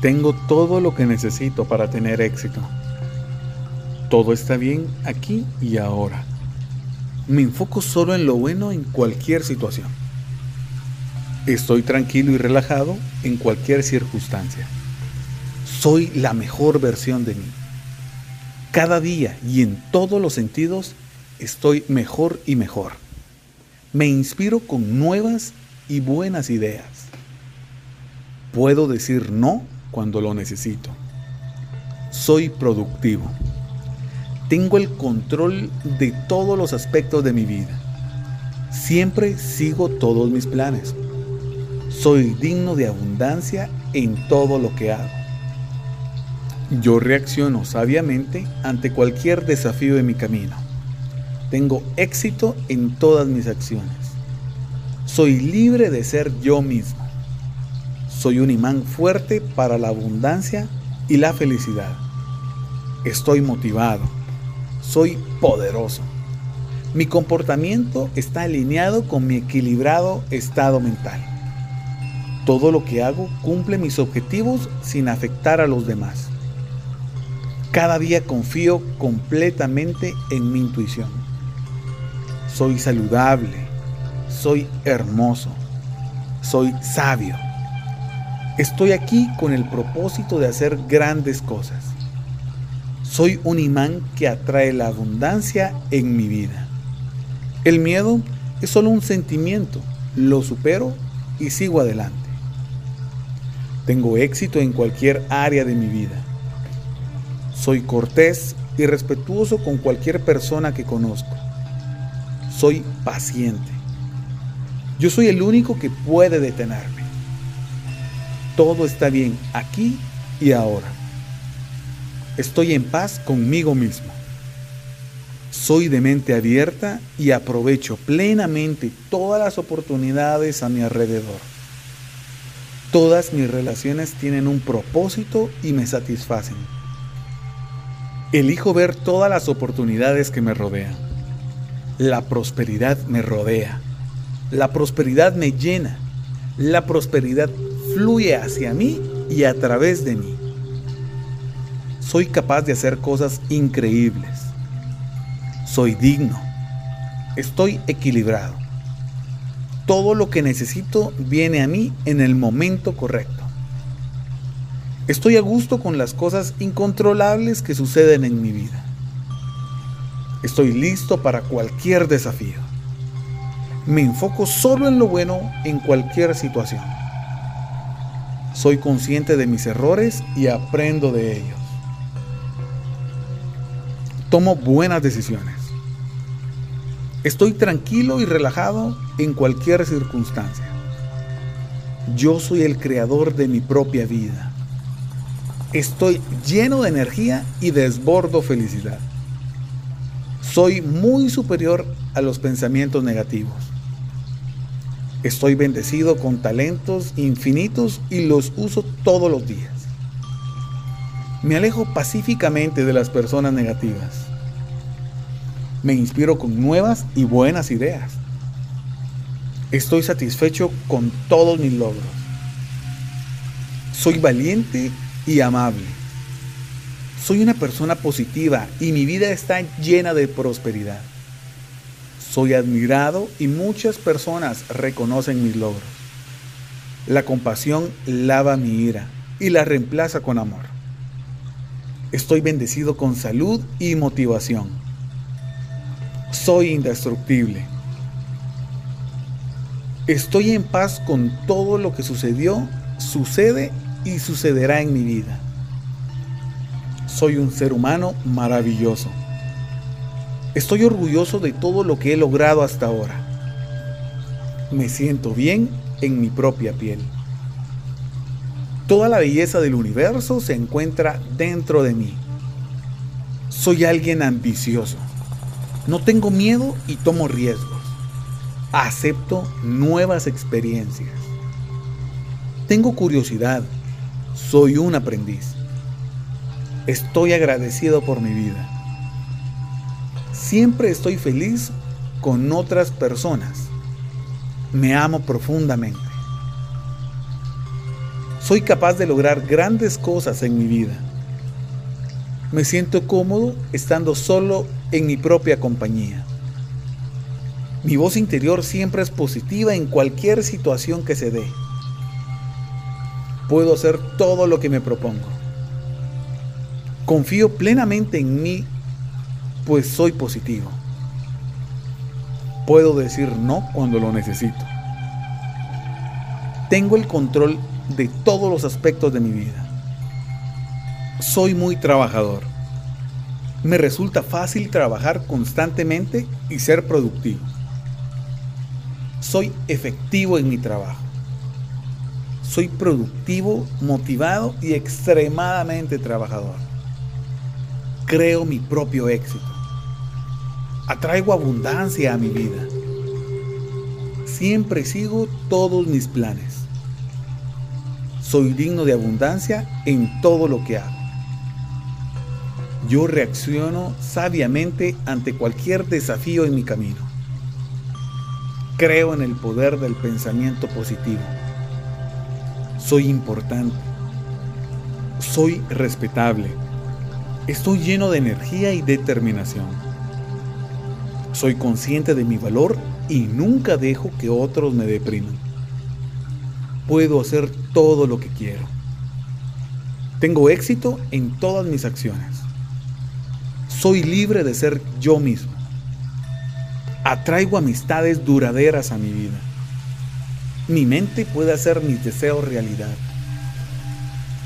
Tengo todo lo que necesito para tener éxito. Todo está bien aquí y ahora. Me enfoco solo en lo bueno en cualquier situación. Estoy tranquilo y relajado en cualquier circunstancia. Soy la mejor versión de mí. Cada día y en todos los sentidos estoy mejor y mejor. Me inspiro con nuevas y buenas ideas. Puedo decir no cuando lo necesito. Soy productivo. Tengo el control de todos los aspectos de mi vida. Siempre sigo todos mis planes. Soy digno de abundancia en todo lo que hago. Yo reacciono sabiamente ante cualquier desafío de mi camino. Tengo éxito en todas mis acciones. Soy libre de ser yo mismo. Soy un imán fuerte para la abundancia y la felicidad. Estoy motivado soy poderoso. Mi comportamiento está alineado con mi equilibrado estado mental. Todo lo que hago cumple mis objetivos sin afectar a los demás. Cada día confío completamente en mi intuición. Soy saludable, soy hermoso, soy sabio. Estoy aquí con el propósito de hacer grandes cosas. Soy un imán que atrae la abundancia en mi vida. El miedo es solo un sentimiento, lo supero y sigo adelante. Tengo éxito en cualquier área de mi vida. Soy cortés y respetuoso con cualquier persona que conozco. Soy paciente. Yo soy el único que puede detenerme. Todo está bien aquí y ahora. Estoy en paz conmigo mismo. Soy de mente abierta y aprovecho plenamente todas las oportunidades a mi alrededor. Todas mis relaciones tienen un propósito y me satisfacen. Elijo ver todas las oportunidades que me rodean. La prosperidad me rodea. La prosperidad me llena. La prosperidad fluye hacia mí y a través de mí soy capaz de hacer cosas increíbles. Soy digno. Estoy equilibrado. Todo lo que necesito viene a mí en el momento correcto. Estoy a gusto con las cosas incontrolables que suceden en mi vida. Estoy listo para cualquier desafío. Me enfoco solo en lo bueno en cualquier situación. Soy consciente de mis errores y aprendo de ellos tomo buenas decisiones. Estoy tranquilo y relajado en cualquier circunstancia. Yo soy el creador de mi propia vida. Estoy lleno de energía y desbordo felicidad. Soy muy superior a los pensamientos negativos. Estoy bendecido con talentos infinitos y los uso todos los días. Me alejo pacíficamente de las personas negativas. Me inspiro con nuevas y buenas ideas. Estoy satisfecho con todos mis logros. Soy valiente y amable. Soy una persona positiva y mi vida está llena de prosperidad. Soy admirado y muchas personas reconocen mis logros. La compasión lava mi ira y la reemplaza con amor. Estoy bendecido con salud y motivación. Soy indestructible. Estoy en paz con todo lo que sucedió, sucede y sucederá en mi vida. Soy un ser humano maravilloso. Estoy orgulloso de todo lo que he logrado hasta ahora. Me siento bien en mi propia piel. Toda la belleza del universo se encuentra dentro de mí. Soy alguien ambicioso. No tengo miedo y tomo riesgos. Acepto nuevas experiencias. Tengo curiosidad. Soy un aprendiz. Estoy agradecido por mi vida. Siempre estoy feliz con otras personas. Me amo profundamente. Soy capaz de lograr grandes cosas en mi vida. Me siento cómodo estando solo en mi propia compañía. Mi voz interior siempre es positiva en cualquier situación que se dé. Puedo hacer todo lo que me propongo. Confío plenamente en mí, pues soy positivo. Puedo decir no cuando lo necesito. Tengo el control de todos los aspectos de mi vida. Soy muy trabajador. Me resulta fácil trabajar constantemente y ser productivo. Soy efectivo en mi trabajo. Soy productivo, motivado y extremadamente trabajador. Creo mi propio éxito. Atraigo abundancia a mi vida. Siempre sigo todos mis planes soy digno de abundancia en todo lo que hago. Yo reacciono sabiamente ante cualquier desafío en mi camino. Creo en el poder del pensamiento positivo. Soy importante. Soy respetable. Estoy lleno de energía y determinación. Soy consciente de mi valor y nunca dejo que otros me depriman puedo hacer todo lo que quiero. Tengo éxito en todas mis acciones. Soy libre de ser yo mismo. Atraigo amistades duraderas a mi vida. Mi mente puede hacer mis deseos realidad.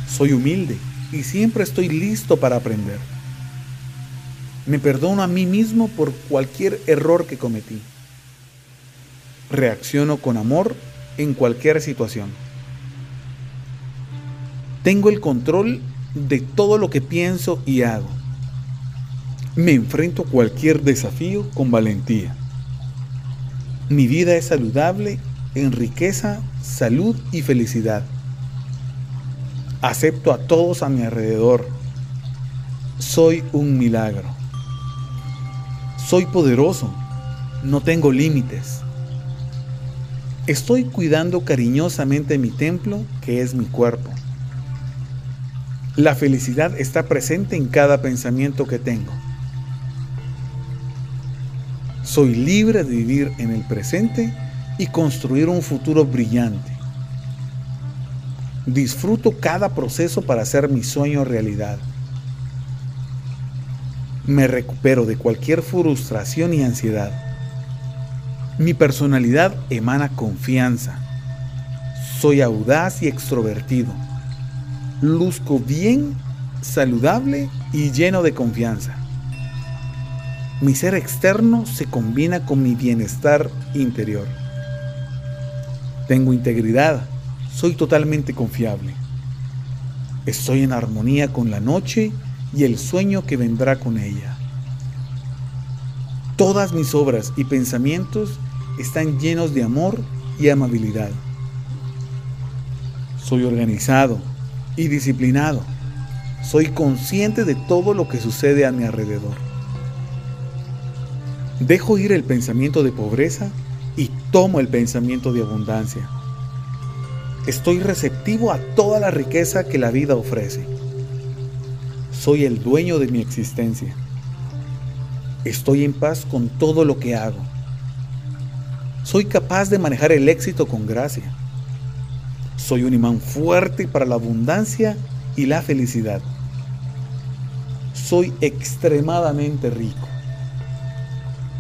Soy humilde y siempre estoy listo para aprender. Me perdono a mí mismo por cualquier error que cometí. Reacciono con amor en cualquier situación. Tengo el control de todo lo que pienso y hago. Me enfrento a cualquier desafío con valentía. Mi vida es saludable en riqueza, salud y felicidad. Acepto a todos a mi alrededor. Soy un milagro. Soy poderoso. No tengo límites. Estoy cuidando cariñosamente mi templo, que es mi cuerpo. La felicidad está presente en cada pensamiento que tengo. Soy libre de vivir en el presente y construir un futuro brillante. Disfruto cada proceso para hacer mi sueño realidad. Me recupero de cualquier frustración y ansiedad. Mi personalidad emana confianza. Soy audaz y extrovertido. Luzco bien, saludable y lleno de confianza. Mi ser externo se combina con mi bienestar interior. Tengo integridad, soy totalmente confiable. Estoy en armonía con la noche y el sueño que vendrá con ella. Todas mis obras y pensamientos están llenos de amor y amabilidad. Soy organizado y disciplinado. Soy consciente de todo lo que sucede a mi alrededor. Dejo ir el pensamiento de pobreza y tomo el pensamiento de abundancia. Estoy receptivo a toda la riqueza que la vida ofrece. Soy el dueño de mi existencia. Estoy en paz con todo lo que hago. Soy capaz de manejar el éxito con gracia. Soy un imán fuerte para la abundancia y la felicidad. Soy extremadamente rico.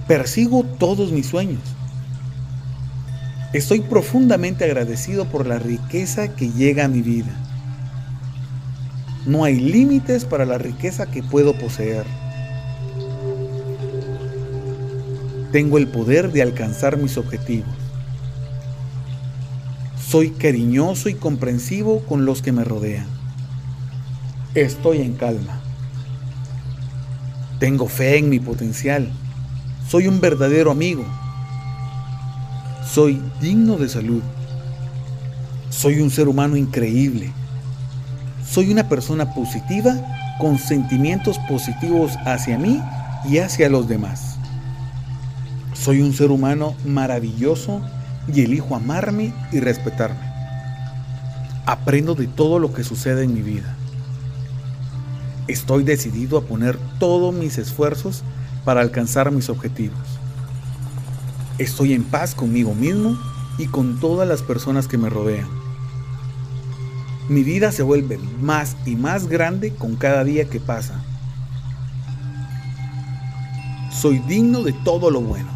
Persigo todos mis sueños. Estoy profundamente agradecido por la riqueza que llega a mi vida. No hay límites para la riqueza que puedo poseer. Tengo el poder de alcanzar mis objetivos. Soy cariñoso y comprensivo con los que me rodean. Estoy en calma. Tengo fe en mi potencial. Soy un verdadero amigo. Soy digno de salud. Soy un ser humano increíble. Soy una persona positiva con sentimientos positivos hacia mí y hacia los demás. Soy un ser humano maravilloso y elijo amarme y respetarme. Aprendo de todo lo que sucede en mi vida. Estoy decidido a poner todos mis esfuerzos para alcanzar mis objetivos. Estoy en paz conmigo mismo y con todas las personas que me rodean. Mi vida se vuelve más y más grande con cada día que pasa. Soy digno de todo lo bueno.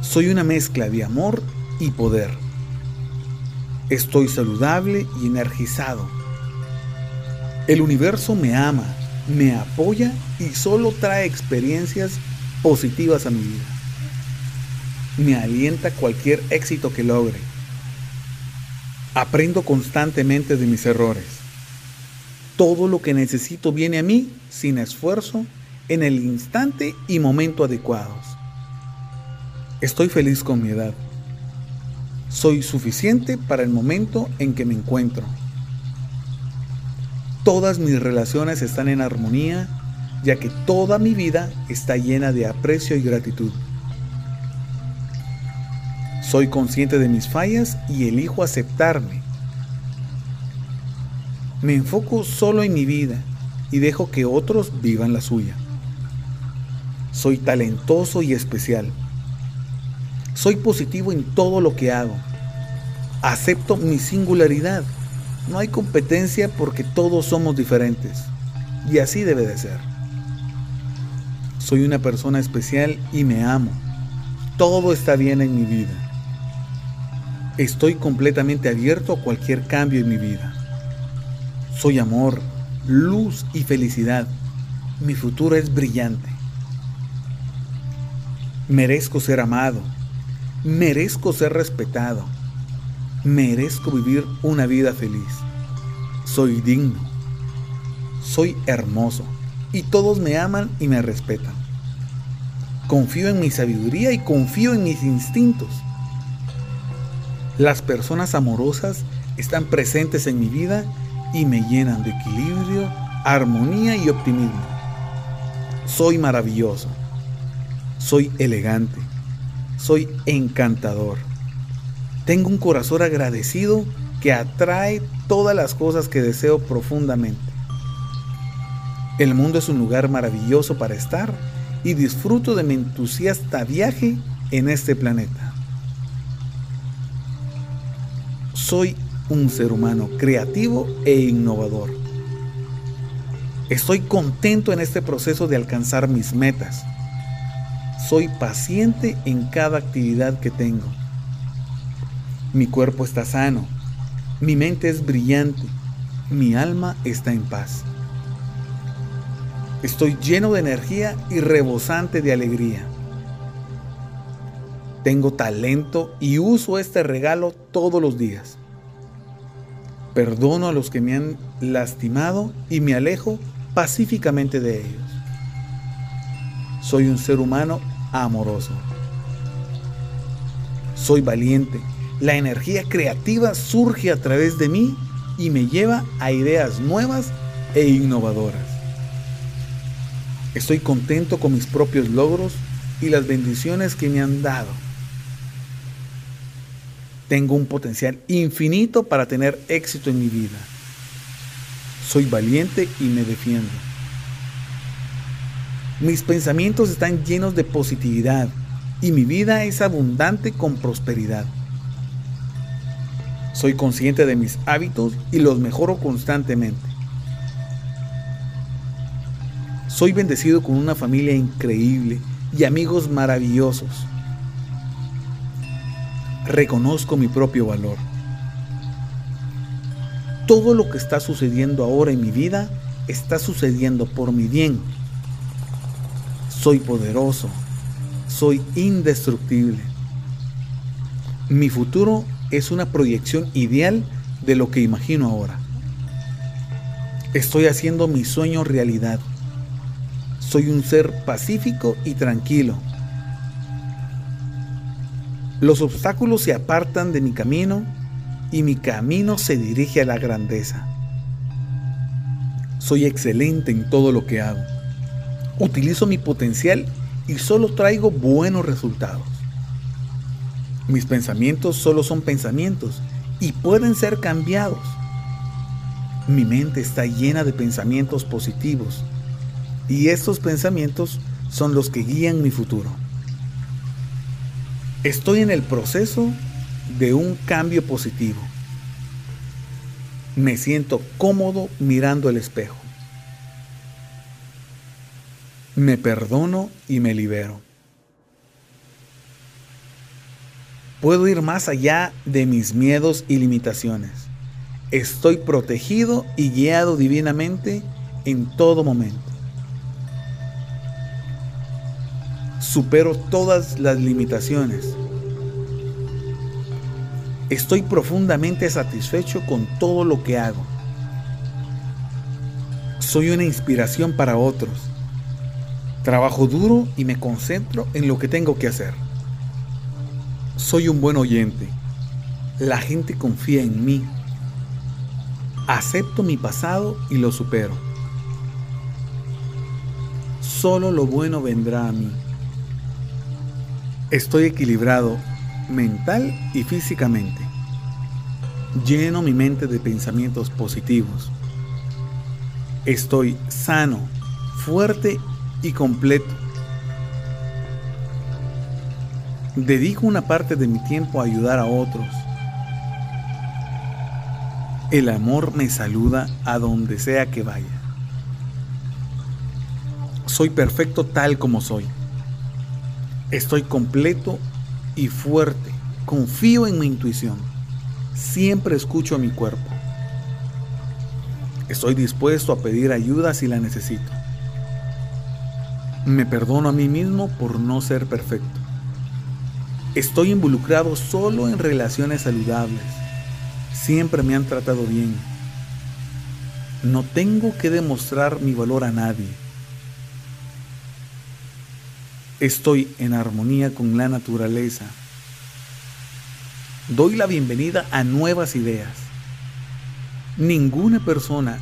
Soy una mezcla de amor y poder. Estoy saludable y energizado. El universo me ama, me apoya y solo trae experiencias positivas a mi vida. Me alienta cualquier éxito que logre. Aprendo constantemente de mis errores. Todo lo que necesito viene a mí sin esfuerzo en el instante y momento adecuados. Estoy feliz con mi edad. Soy suficiente para el momento en que me encuentro. Todas mis relaciones están en armonía, ya que toda mi vida está llena de aprecio y gratitud. Soy consciente de mis fallas y elijo aceptarme. Me enfoco solo en mi vida y dejo que otros vivan la suya. Soy talentoso y especial. Soy positivo en todo lo que hago. Acepto mi singularidad. No hay competencia porque todos somos diferentes. Y así debe de ser. Soy una persona especial y me amo. Todo está bien en mi vida. Estoy completamente abierto a cualquier cambio en mi vida. Soy amor, luz y felicidad. Mi futuro es brillante. Merezco ser amado, Merezco ser respetado. Merezco vivir una vida feliz. Soy digno. Soy hermoso. Y todos me aman y me respetan. Confío en mi sabiduría y confío en mis instintos. Las personas amorosas están presentes en mi vida y me llenan de equilibrio, armonía y optimismo. Soy maravilloso. Soy elegante soy encantador. Tengo un corazón agradecido que atrae todas las cosas que deseo profundamente. El mundo es un lugar maravilloso para estar y disfruto de mi entusiasta viaje en este planeta. Soy un ser humano creativo e innovador. Estoy contento en este proceso de alcanzar mis metas soy paciente en cada actividad que tengo. Mi cuerpo está sano, mi mente es brillante, mi alma está en paz. Estoy lleno de energía y rebosante de alegría. Tengo talento y uso este regalo todos los días. Perdono a los que me han lastimado y me alejo pacíficamente de ellos. Soy un ser humano amoroso. Soy valiente. La energía creativa surge a través de mí y me lleva a ideas nuevas e innovadoras. Estoy contento con mis propios logros y las bendiciones que me han dado. Tengo un potencial infinito para tener éxito en mi vida. Soy valiente y me defiendo. Mis pensamientos están llenos de positividad y mi vida es abundante con prosperidad. Soy consciente de mis hábitos y los mejoro constantemente. Soy bendecido con una familia increíble y amigos maravillosos. Reconozco mi propio valor. Todo lo que está sucediendo ahora en mi vida está sucediendo por mi bien soy poderoso, soy indestructible. Mi futuro es una proyección ideal de lo que imagino ahora. Estoy haciendo mi sueño realidad. Soy un ser pacífico y tranquilo. Los obstáculos se apartan de mi camino y mi camino se dirige a la grandeza. Soy excelente en todo lo que hago utilizo mi potencial y solo traigo buenos resultados. Mis pensamientos solo son pensamientos y pueden ser cambiados. Mi mente está llena de pensamientos positivos y estos pensamientos son los que guían mi futuro. Estoy en el proceso de un cambio positivo. Me siento cómodo mirando el espejo. Me perdono y me libero. Puedo ir más allá de mis miedos y limitaciones. Estoy protegido y guiado divinamente en todo momento. Supero todas las limitaciones. Estoy profundamente satisfecho con todo lo que hago. Soy una inspiración para otros. Trabajo duro y me concentro en lo que tengo que hacer. Soy un buen oyente. La gente confía en mí. Acepto mi pasado y lo supero. Solo lo bueno vendrá a mí. Estoy equilibrado mental y físicamente. Lleno mi mente de pensamientos positivos. Estoy sano, fuerte y completo. Dedico una parte de mi tiempo a ayudar a otros. El amor me saluda a donde sea que vaya. Soy perfecto tal como soy. Estoy completo y fuerte. Confío en mi intuición. Siempre escucho a mi cuerpo. Estoy dispuesto a pedir ayuda si la necesito. Me perdono a mí mismo por no ser perfecto. Estoy involucrado solo en relaciones saludables. Siempre me han tratado bien. No tengo que demostrar mi valor a nadie. Estoy en armonía con la naturaleza. Doy la bienvenida a nuevas ideas. Ninguna persona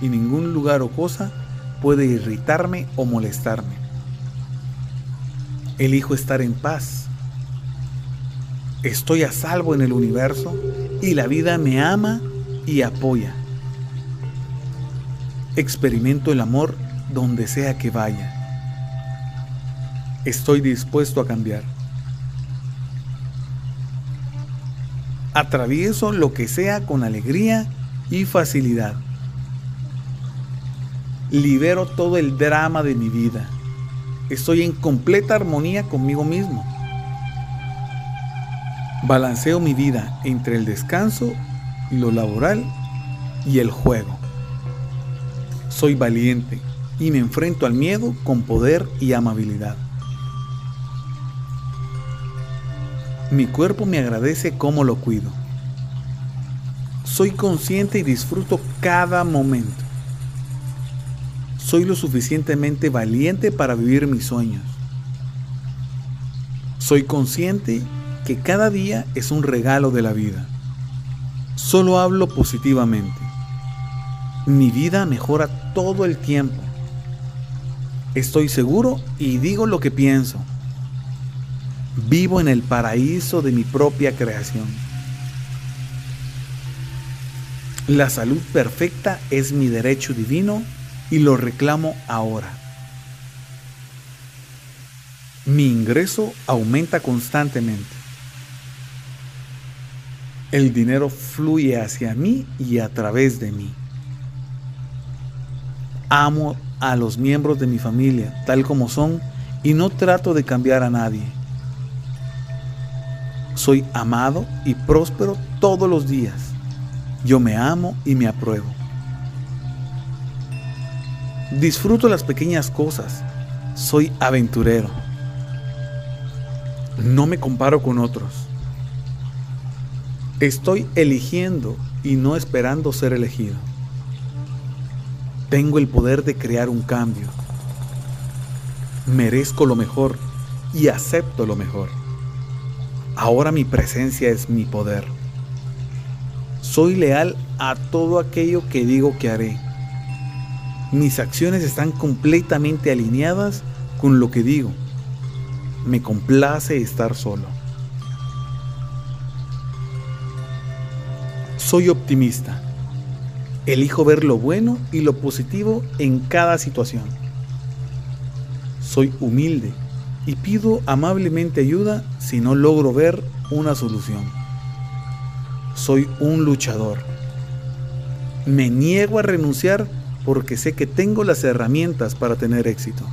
y ningún lugar o cosa puede irritarme o molestarme. Elijo estar en paz Estoy a salvo en el universo y la vida me ama y apoya. Experimento el amor donde sea que vaya. Estoy dispuesto a cambiar. Atravieso lo que sea con alegría y facilidad. Libero todo el drama de mi vida. Estoy en completa armonía conmigo mismo. Balanceo mi vida entre el descanso, lo laboral y el juego. Soy valiente y me enfrento al miedo con poder y amabilidad. Mi cuerpo me agradece cómo lo cuido. Soy consciente y disfruto cada momento. Soy lo suficientemente valiente para vivir mis sueños. Soy consciente que cada día es un regalo de la vida. Solo hablo positivamente. Mi vida mejora todo el tiempo. Estoy seguro y digo lo que pienso. Vivo en el paraíso de mi propia creación. La salud perfecta es mi derecho divino y lo reclamo ahora. Mi ingreso aumenta constantemente. El dinero fluye hacia mí y a través de mí. Amo a los miembros de mi familia tal como son y no trato de cambiar a nadie. Soy amado y próspero todos los días. Yo me amo y me apruebo. Disfruto las pequeñas cosas. Soy aventurero. No me comparo con otros. Estoy eligiendo y no esperando ser elegido. Tengo el poder de crear un cambio. Merezco lo mejor y acepto lo mejor. Ahora mi presencia es mi poder. Soy leal a todo aquello que digo que haré. Mis acciones están completamente alineadas con lo que digo. Me complace estar solo. Soy optimista. Elijo ver lo bueno y lo positivo en cada situación. Soy humilde y pido amablemente ayuda si no logro ver una solución. Soy un luchador. Me niego a renunciar porque sé que tengo las herramientas para tener éxito.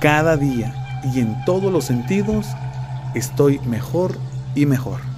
Cada día y en todos los sentidos estoy mejor y mejor.